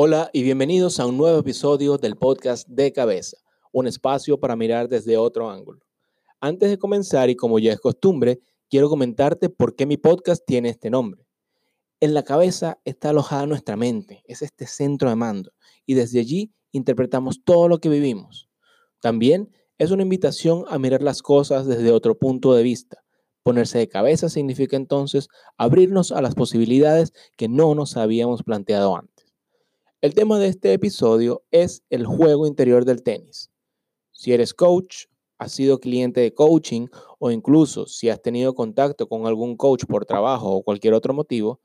Hola y bienvenidos a un nuevo episodio del podcast de cabeza, un espacio para mirar desde otro ángulo. Antes de comenzar y como ya es costumbre, quiero comentarte por qué mi podcast tiene este nombre. En la cabeza está alojada nuestra mente, es este centro de mando, y desde allí interpretamos todo lo que vivimos. También es una invitación a mirar las cosas desde otro punto de vista. Ponerse de cabeza significa entonces abrirnos a las posibilidades que no nos habíamos planteado antes. El tema de este episodio es el juego interior del tenis. Si eres coach, has sido cliente de coaching o incluso si has tenido contacto con algún coach por trabajo o cualquier otro motivo,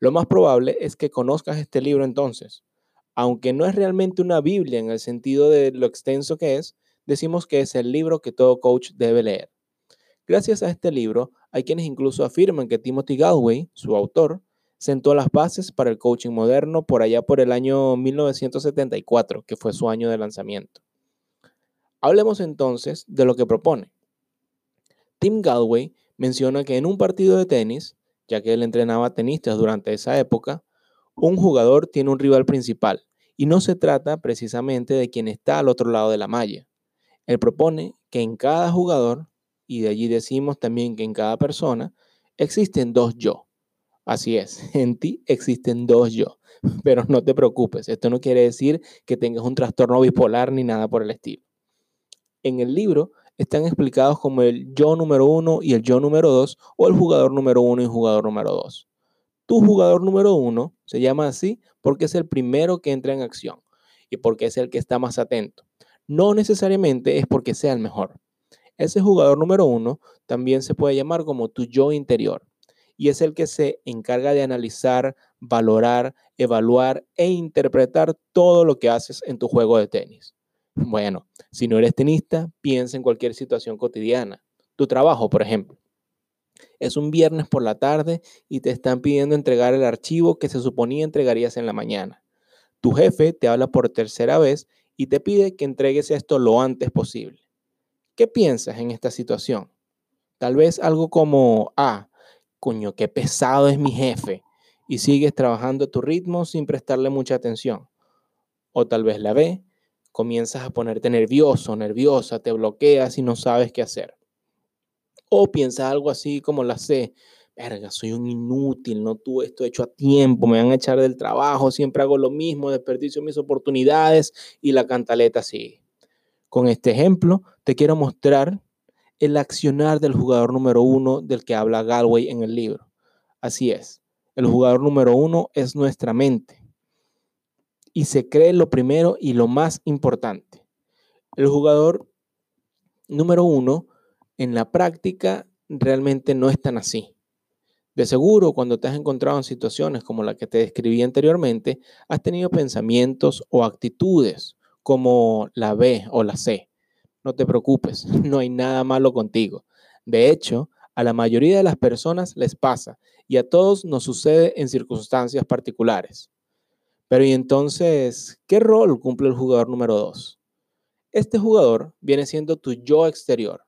lo más probable es que conozcas este libro entonces. Aunque no es realmente una Biblia en el sentido de lo extenso que es, decimos que es el libro que todo coach debe leer. Gracias a este libro, hay quienes incluso afirman que Timothy Galway, su autor, sentó las bases para el coaching moderno por allá por el año 1974, que fue su año de lanzamiento. Hablemos entonces de lo que propone. Tim Galway menciona que en un partido de tenis, ya que él entrenaba tenistas durante esa época, un jugador tiene un rival principal y no se trata precisamente de quien está al otro lado de la malla. Él propone que en cada jugador, y de allí decimos también que en cada persona, existen dos yo. Así es, en ti existen dos yo. Pero no te preocupes, esto no quiere decir que tengas un trastorno bipolar ni nada por el estilo. En el libro están explicados como el yo número uno y el yo número dos, o el jugador número uno y jugador número dos. Tu jugador número uno se llama así porque es el primero que entra en acción y porque es el que está más atento. No necesariamente es porque sea el mejor. Ese jugador número uno también se puede llamar como tu yo interior y es el que se encarga de analizar, valorar, evaluar e interpretar todo lo que haces en tu juego de tenis. Bueno, si no eres tenista, piensa en cualquier situación cotidiana. Tu trabajo, por ejemplo. Es un viernes por la tarde y te están pidiendo entregar el archivo que se suponía entregarías en la mañana. Tu jefe te habla por tercera vez y te pide que entregues esto lo antes posible. ¿Qué piensas en esta situación? Tal vez algo como, ah, coño, qué pesado es mi jefe. Y sigues trabajando a tu ritmo sin prestarle mucha atención. O tal vez la ve, comienzas a ponerte nervioso, nerviosa, te bloqueas y no sabes qué hacer. O piensas algo así como la C, verga, soy un inútil, no tuve esto hecho a tiempo, me van a echar del trabajo, siempre hago lo mismo, desperdicio mis oportunidades y la cantaleta sigue. Con este ejemplo, te quiero mostrar el accionar del jugador número uno del que habla Galway en el libro. Así es, el jugador número uno es nuestra mente. Y se cree lo primero y lo más importante. El jugador número uno en la práctica realmente no es tan así. De seguro, cuando te has encontrado en situaciones como la que te describí anteriormente, has tenido pensamientos o actitudes como la B o la C. No te preocupes, no hay nada malo contigo. De hecho, a la mayoría de las personas les pasa y a todos nos sucede en circunstancias particulares. Pero ¿y entonces qué rol cumple el jugador número 2? Este jugador viene siendo tu yo exterior,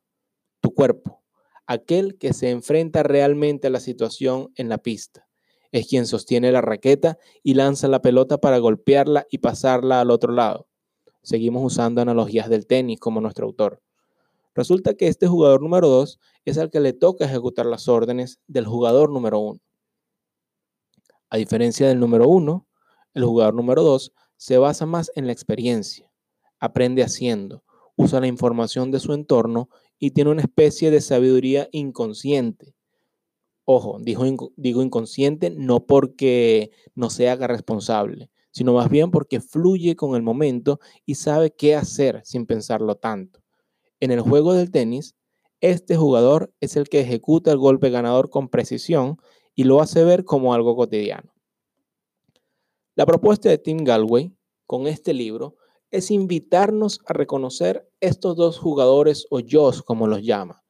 tu cuerpo, aquel que se enfrenta realmente a la situación en la pista. Es quien sostiene la raqueta y lanza la pelota para golpearla y pasarla al otro lado. Seguimos usando analogías del tenis como nuestro autor. Resulta que este jugador número 2 es al que le toca ejecutar las órdenes del jugador número 1. A diferencia del número 1, el jugador número 2 se basa más en la experiencia, aprende haciendo, usa la información de su entorno y tiene una especie de sabiduría inconsciente. Ojo, digo, digo inconsciente no porque no se haga responsable, sino más bien porque fluye con el momento y sabe qué hacer sin pensarlo tanto. En el juego del tenis, este jugador es el que ejecuta el golpe ganador con precisión y lo hace ver como algo cotidiano. La propuesta de Tim Galway con este libro es invitarnos a reconocer estos dos jugadores o yo, como los llama,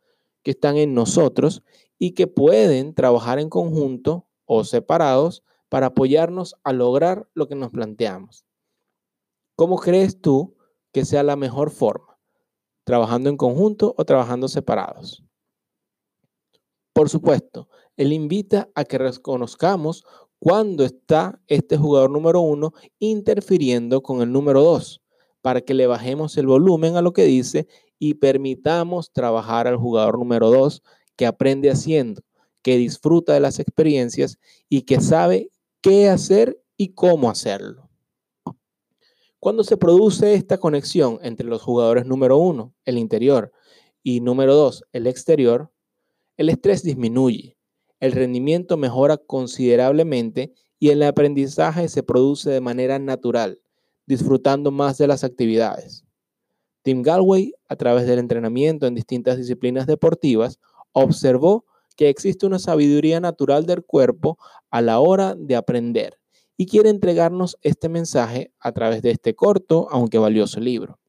que están en nosotros y que pueden trabajar en conjunto o separados para apoyarnos a lograr lo que nos planteamos. ¿Cómo crees tú que sea la mejor forma? ¿Trabajando en conjunto o trabajando separados? Por supuesto, él invita a que reconozcamos cuando está este jugador número uno interfiriendo con el número dos, para que le bajemos el volumen a lo que dice y permitamos trabajar al jugador número dos que aprende haciendo, que disfruta de las experiencias y que sabe qué hacer y cómo hacerlo. Cuando se produce esta conexión entre los jugadores número uno, el interior, y número dos, el exterior, el estrés disminuye, el rendimiento mejora considerablemente y el aprendizaje se produce de manera natural, disfrutando más de las actividades. Tim Galway, a través del entrenamiento en distintas disciplinas deportivas, observó que existe una sabiduría natural del cuerpo a la hora de aprender y quiere entregarnos este mensaje a través de este corto, aunque valioso libro.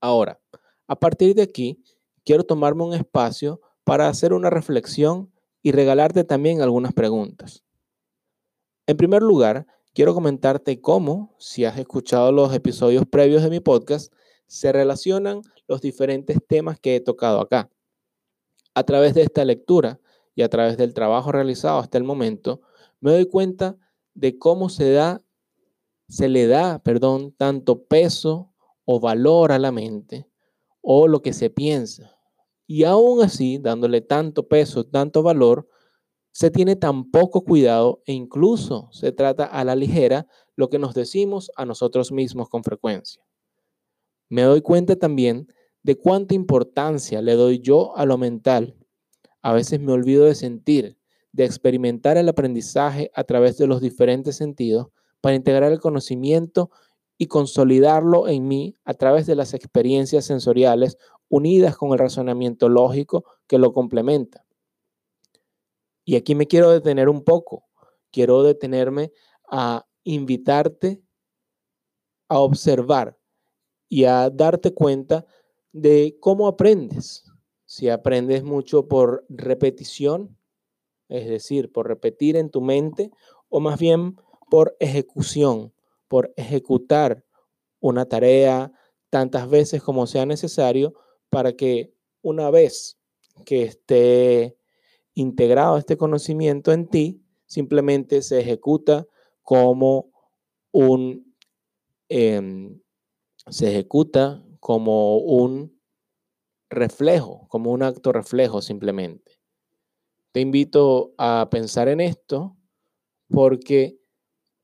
Ahora, a partir de aquí, quiero tomarme un espacio para hacer una reflexión y regalarte también algunas preguntas. En primer lugar, quiero comentarte cómo, si has escuchado los episodios previos de mi podcast, se relacionan los diferentes temas que he tocado acá. A través de esta lectura y a través del trabajo realizado hasta el momento, me doy cuenta de cómo se da, se le da, perdón, tanto peso o valor a la mente o lo que se piensa. Y aún así, dándole tanto peso, tanto valor, se tiene tan poco cuidado e incluso se trata a la ligera lo que nos decimos a nosotros mismos con frecuencia. Me doy cuenta también de cuánta importancia le doy yo a lo mental. A veces me olvido de sentir, de experimentar el aprendizaje a través de los diferentes sentidos para integrar el conocimiento y consolidarlo en mí a través de las experiencias sensoriales unidas con el razonamiento lógico que lo complementa. Y aquí me quiero detener un poco. Quiero detenerme a invitarte a observar y a darte cuenta de cómo aprendes. Si aprendes mucho por repetición, es decir, por repetir en tu mente, o más bien por ejecución, por ejecutar una tarea tantas veces como sea necesario para que una vez que esté integrado este conocimiento en ti, simplemente se ejecuta como un, em, se ejecuta como un reflejo, como un acto reflejo simplemente. Te invito a pensar en esto porque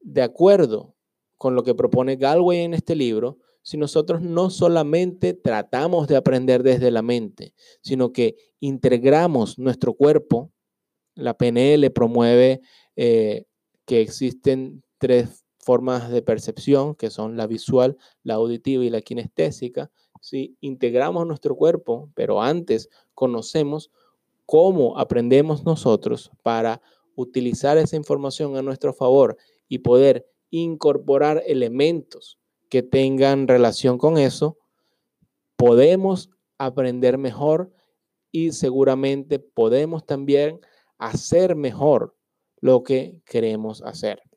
de acuerdo con lo que propone Galway en este libro, si nosotros no solamente tratamos de aprender desde la mente, sino que integramos nuestro cuerpo, la PNL promueve eh, que existen tres formas de percepción, que son la visual, la auditiva y la kinestésica. Si integramos nuestro cuerpo, pero antes conocemos cómo aprendemos nosotros para utilizar esa información a nuestro favor y poder incorporar elementos que tengan relación con eso, podemos aprender mejor y seguramente podemos también hacer mejor lo que queremos hacer.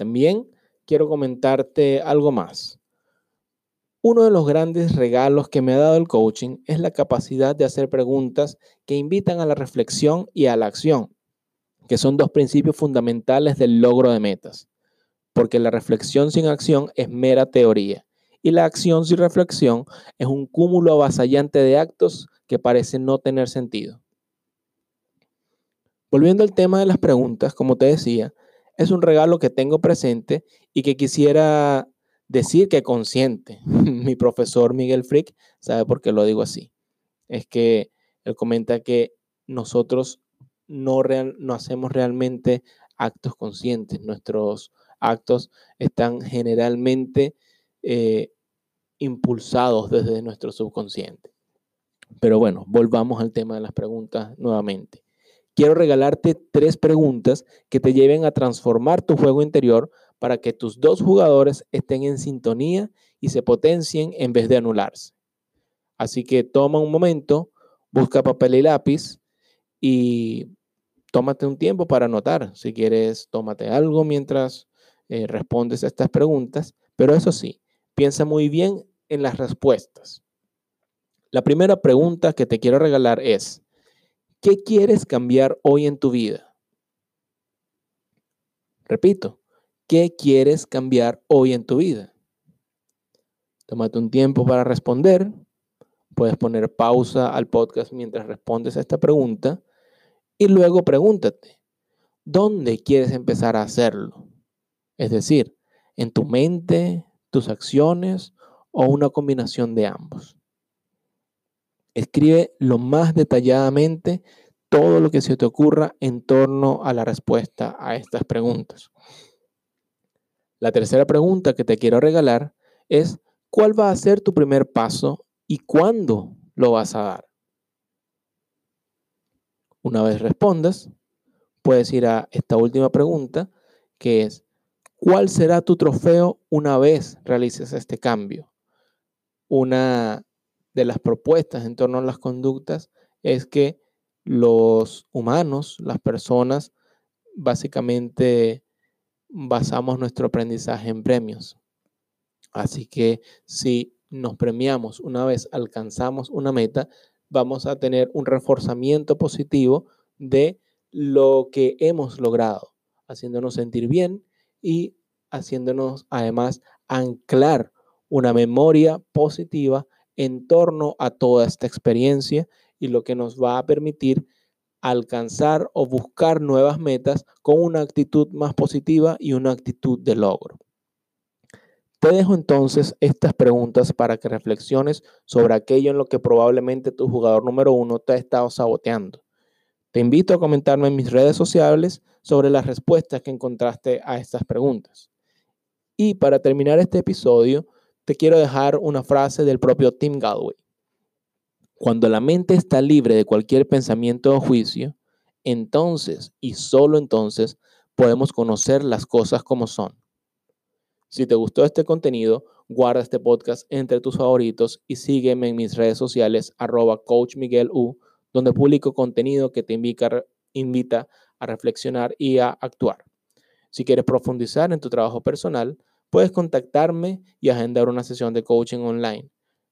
También quiero comentarte algo más. Uno de los grandes regalos que me ha dado el coaching es la capacidad de hacer preguntas que invitan a la reflexión y a la acción, que son dos principios fundamentales del logro de metas, porque la reflexión sin acción es mera teoría y la acción sin reflexión es un cúmulo avasallante de actos que parecen no tener sentido. Volviendo al tema de las preguntas, como te decía, es un regalo que tengo presente y que quisiera decir que consciente. Mi profesor Miguel Frick sabe por qué lo digo así. Es que él comenta que nosotros no, hacemos realmente actos conscientes. Nuestros actos están generalmente eh, impulsados desde nuestro subconsciente. Pero bueno, volvamos al tema de las preguntas nuevamente. Quiero regalarte tres preguntas que te lleven a transformar tu juego interior para que tus dos jugadores estén en sintonía y se potencien en vez de anularse. Así que toma un momento, busca papel y lápiz y tómate un tiempo para anotar. Si quieres, tómate algo mientras eh, respondes a estas preguntas, pero eso sí, piensa muy bien en las respuestas. La primera pregunta que te quiero regalar es, ¿qué quieres cambiar hoy en tu vida? Repito, ¿qué quieres cambiar hoy en tu vida? Tómate un tiempo para responder. Puedes poner pausa al podcast mientras respondes a esta pregunta y luego pregúntate, ¿dónde quieres empezar a hacerlo? Es decir, en tu mente, tus acciones o una combinación de ambos. Escribe lo más detalladamente todo lo que se te ocurra en torno a la respuesta a estas preguntas. La tercera pregunta que te quiero regalar es, ¿cuál va a ser tu primer paso y cuándo lo vas a dar? Una vez respondas, puedes ir a esta última pregunta, que es, ¿cuál será tu trofeo una vez realices este cambio? Una de las propuestas en torno a las conductas es que los humanos, las personas, básicamente basamos nuestro aprendizaje en premios. Así que si nos premiamos una vez alcanzamos una meta, vamos a tener un reforzamiento positivo de lo que hemos logrado, haciéndonos sentir bien y haciéndonos además anclar una memoria positiva en torno a toda esta experiencia y lo que nos va a permitir alcanzar o buscar nuevas metas con una actitud más positiva y una actitud de logro. Te dejo entonces estas preguntas para que reflexiones sobre aquello en lo que probablemente tu jugador número uno te ha estado saboteando. Te invito a comentarme en mis redes sociales sobre las respuestas que encontraste a estas preguntas. Y para terminar este episodio, te quiero dejar una frase del propio Tim Galway. Cuando la mente está libre de cualquier pensamiento o juicio, entonces y solo entonces podemos conocer las cosas como son. Si te gustó este contenido, guarda este podcast entre tus favoritos y sígueme en mis redes sociales arroba coachmiguelu, donde publico contenido que te invita, invita a reflexionar y a actuar. Si quieres profundizar en tu trabajo personal, puedes contactarme y agendar una sesión de coaching online.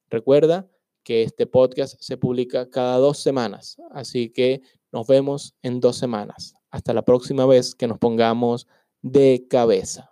Recuerda que este podcast se publica cada dos semanas. Así que nos vemos en dos semanas. Hasta la próxima vez que nos pongamos de cabeza.